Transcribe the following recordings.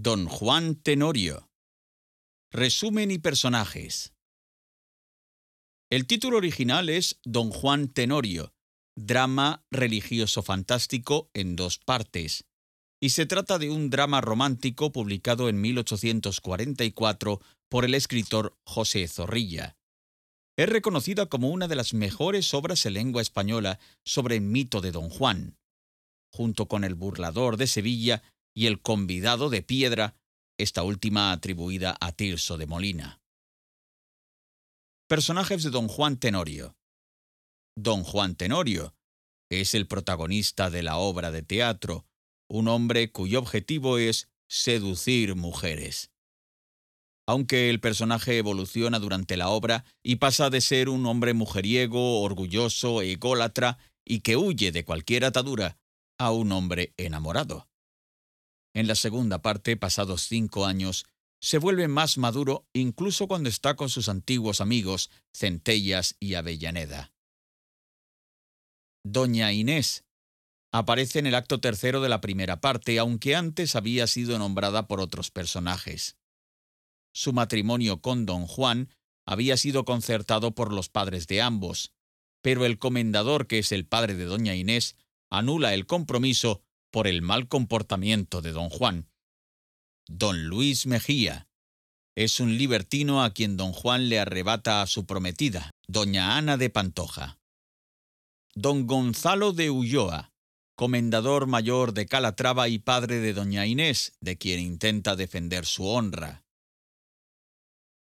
Don Juan Tenorio. Resumen y personajes. El título original es Don Juan Tenorio, drama religioso fantástico en dos partes, y se trata de un drama romántico publicado en 1844 por el escritor José Zorrilla. Es reconocida como una de las mejores obras en lengua española sobre el mito de Don Juan, junto con El burlador de Sevilla y El convidado de piedra, esta última atribuida a Tirso de Molina. Personajes de Don Juan Tenorio. Don Juan Tenorio es el protagonista de la obra de teatro, un hombre cuyo objetivo es seducir mujeres. Aunque el personaje evoluciona durante la obra y pasa de ser un hombre mujeriego, orgulloso, ególatra y que huye de cualquier atadura, a un hombre enamorado. En la segunda parte, pasados cinco años, se vuelve más maduro incluso cuando está con sus antiguos amigos Centellas y Avellaneda. Doña Inés aparece en el acto tercero de la primera parte, aunque antes había sido nombrada por otros personajes. Su matrimonio con don Juan había sido concertado por los padres de ambos, pero el comendador, que es el padre de doña Inés, anula el compromiso por el mal comportamiento de don Juan. Don Luis Mejía es un libertino a quien don Juan le arrebata a su prometida, doña Ana de Pantoja. Don Gonzalo de Ulloa, comendador mayor de Calatrava y padre de doña Inés, de quien intenta defender su honra.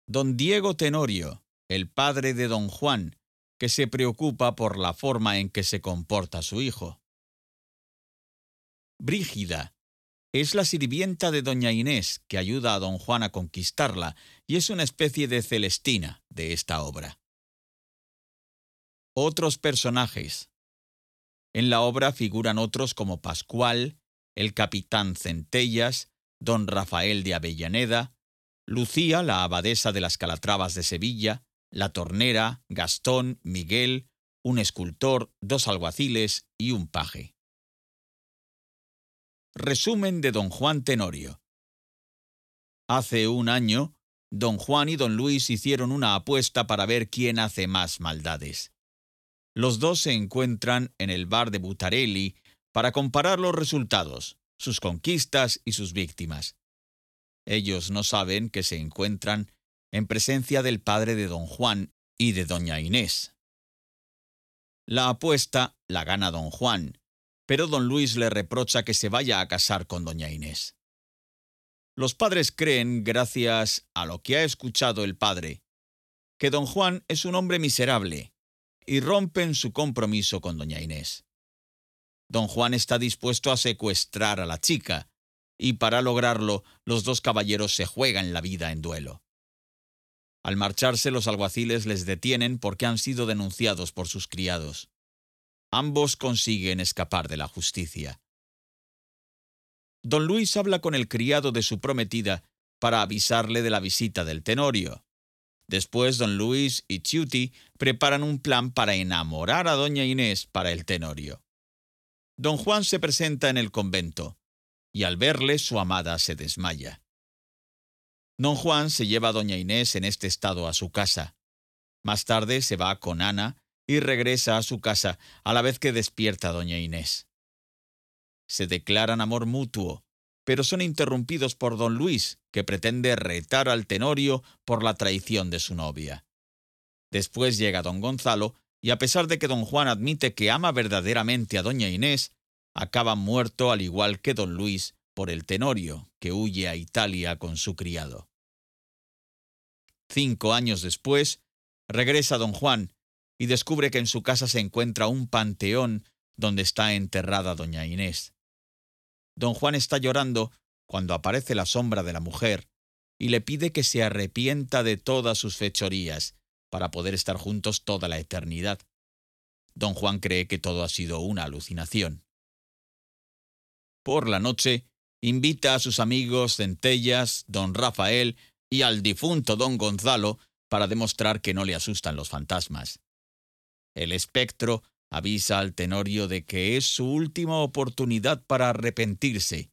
Don Diego Tenorio, el padre de don Juan, que se preocupa por la forma en que se comporta su hijo. Brígida. Es la sirvienta de doña Inés que ayuda a don Juan a conquistarla y es una especie de Celestina de esta obra. Otros personajes. En la obra figuran otros como Pascual, el capitán Centellas, don Rafael de Avellaneda, Lucía, la abadesa de las Calatravas de Sevilla, la tornera, Gastón, Miguel, un escultor, dos alguaciles y un paje. Resumen de Don Juan Tenorio. Hace un año, Don Juan y Don Luis hicieron una apuesta para ver quién hace más maldades. Los dos se encuentran en el bar de Butarelli para comparar los resultados, sus conquistas y sus víctimas. Ellos no saben que se encuentran en presencia del padre de Don Juan y de Doña Inés. La apuesta la gana Don Juan, pero don Luis le reprocha que se vaya a casar con doña Inés. Los padres creen, gracias a lo que ha escuchado el padre, que don Juan es un hombre miserable, y rompen su compromiso con doña Inés. Don Juan está dispuesto a secuestrar a la chica, y para lograrlo los dos caballeros se juegan la vida en duelo. Al marcharse los alguaciles les detienen porque han sido denunciados por sus criados. Ambos consiguen escapar de la justicia. Don Luis habla con el criado de su prometida para avisarle de la visita del Tenorio. Después don Luis y Chiuti preparan un plan para enamorar a doña Inés para el Tenorio. Don Juan se presenta en el convento, y al verle su amada se desmaya. Don Juan se lleva a doña Inés en este estado a su casa. Más tarde se va con Ana y regresa a su casa a la vez que despierta a doña Inés. Se declaran amor mutuo, pero son interrumpidos por don Luis, que pretende retar al Tenorio por la traición de su novia. Después llega don Gonzalo, y a pesar de que don Juan admite que ama verdaderamente a doña Inés, acaba muerto al igual que don Luis por el Tenorio, que huye a Italia con su criado. Cinco años después, regresa don Juan y descubre que en su casa se encuentra un panteón donde está enterrada doña Inés. Don Juan está llorando cuando aparece la sombra de la mujer y le pide que se arrepienta de todas sus fechorías para poder estar juntos toda la eternidad. Don Juan cree que todo ha sido una alucinación. Por la noche, invita a sus amigos Centellas, don Rafael y al difunto don Gonzalo para demostrar que no le asustan los fantasmas. El espectro avisa al Tenorio de que es su última oportunidad para arrepentirse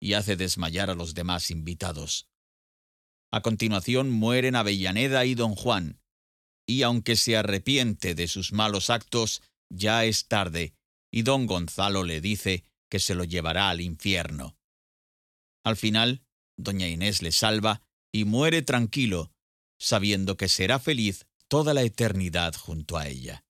y hace desmayar a los demás invitados. A continuación mueren Avellaneda y don Juan, y aunque se arrepiente de sus malos actos, ya es tarde, y don Gonzalo le dice que se lo llevará al infierno. Al final, doña Inés le salva y muere tranquilo, sabiendo que será feliz toda la eternidad junto a ella.